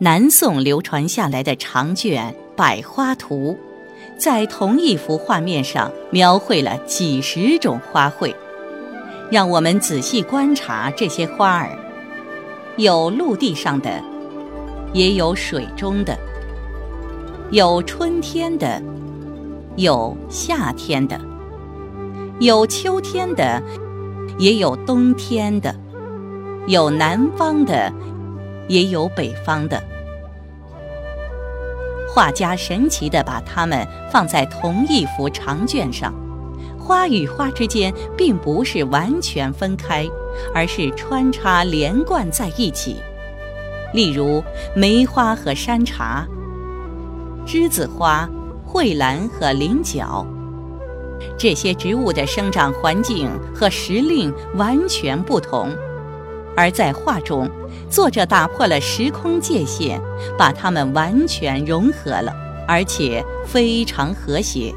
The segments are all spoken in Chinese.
南宋流传下来的长卷《百花图》，在同一幅画面上描绘了几十种花卉。让我们仔细观察这些花儿，有陆地上的，也有水中的；有春天的，有夏天的；有秋天的，也有冬天的；有南方的。也有北方的画家，神奇地把它们放在同一幅长卷上。花与花之间并不是完全分开，而是穿插连贯在一起。例如，梅花和山茶、栀子花、蕙兰和菱角，这些植物的生长环境和时令完全不同。而在画中，作者打破了时空界限，把它们完全融合了，而且非常和谐。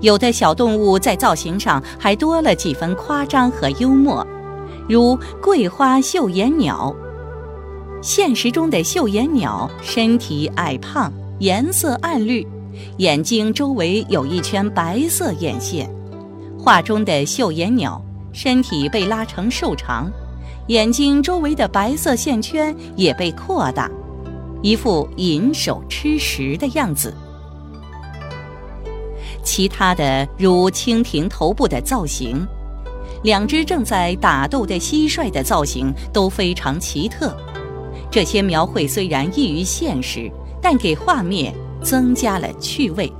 有的小动物在造型上还多了几分夸张和幽默，如桂花绣眼鸟。现实中的绣眼鸟身体矮胖，颜色暗绿，眼睛周围有一圈白色眼线。画中的绣眼鸟。身体被拉成瘦长，眼睛周围的白色线圈也被扩大，一副银手吃食的样子。其他的如蜻蜓头部的造型，两只正在打斗的蟋蟀的造型都非常奇特。这些描绘虽然异于现实，但给画面增加了趣味。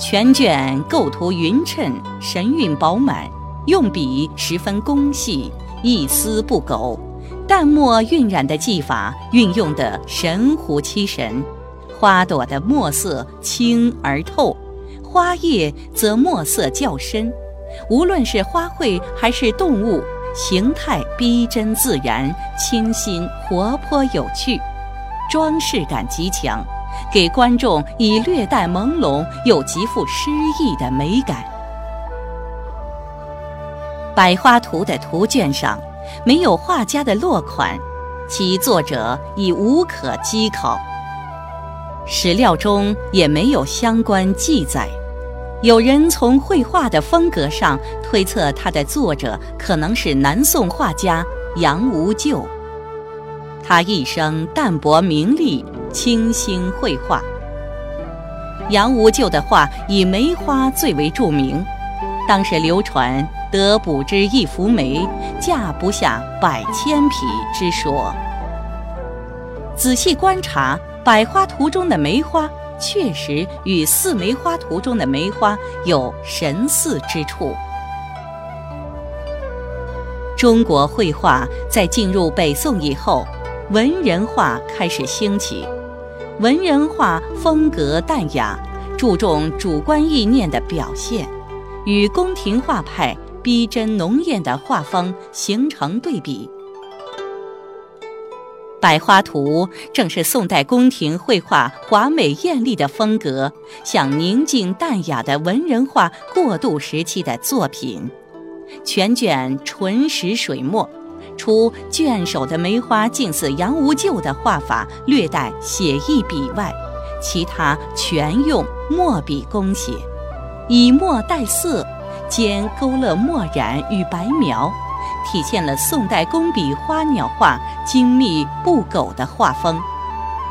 全卷构图匀称，神韵饱满，用笔十分工细，一丝不苟。淡墨晕染的技法运用得神乎其神。花朵的墨色清而透，花叶则墨色较深。无论是花卉还是动物，形态逼真自然，清新活泼有趣，装饰感极强。给观众以略带朦胧又极富诗意的美感。百花图的图卷上没有画家的落款，其作者已无可稽考。史料中也没有相关记载。有人从绘画的风格上推测，它的作者可能是南宋画家杨无咎。他一生淡泊名利。清新绘画，杨无咎的画以梅花最为著名。当时流传“得补之一幅梅，价不下百千匹”之说。仔细观察，百花图中的梅花确实与四梅花图中的梅花有神似之处。中国绘画在进入北宋以后，文人画开始兴起。文人画风格淡雅，注重主观意念的表现，与宫廷画派逼真浓艳的画风形成对比。百花图正是宋代宫廷绘画华美艳丽的风格向宁静淡雅的文人画过渡时期的作品。全卷纯实水墨。除卷首的梅花近似杨无咎的画法略带写意笔外，其他全用墨笔工写，以墨带色，兼勾勒墨染与白描，体现了宋代工笔花鸟画精密不苟的画风，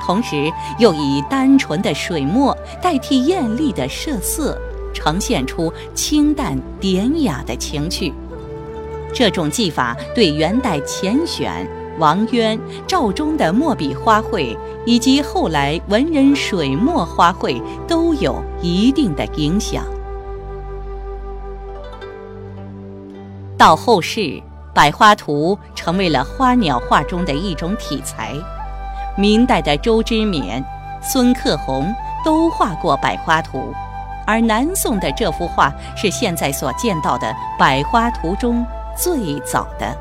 同时又以单纯的水墨代替艳丽的设色，呈现出清淡典雅的情趣。这种技法对元代钱选、王渊、赵忠的墨笔花卉，以及后来文人水墨花卉都有一定的影响。到后世，百花图成为了花鸟画中的一种题材。明代的周之勉、孙克洪都画过百花图，而南宋的这幅画是现在所见到的百花图中。最早的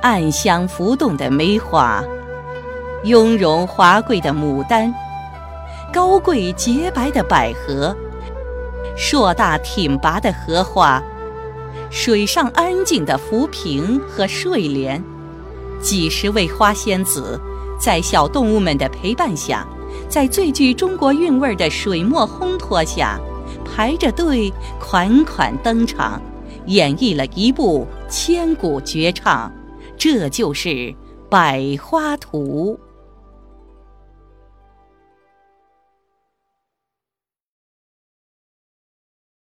暗香浮动的梅花，雍容华贵的牡丹，高贵洁白的百合，硕大挺拔的荷花，水上安静的浮萍和睡莲。几十位花仙子，在小动物们的陪伴下，在最具中国韵味的水墨烘托下，排着队款款登场，演绎了一部千古绝唱。这就是《百花图》。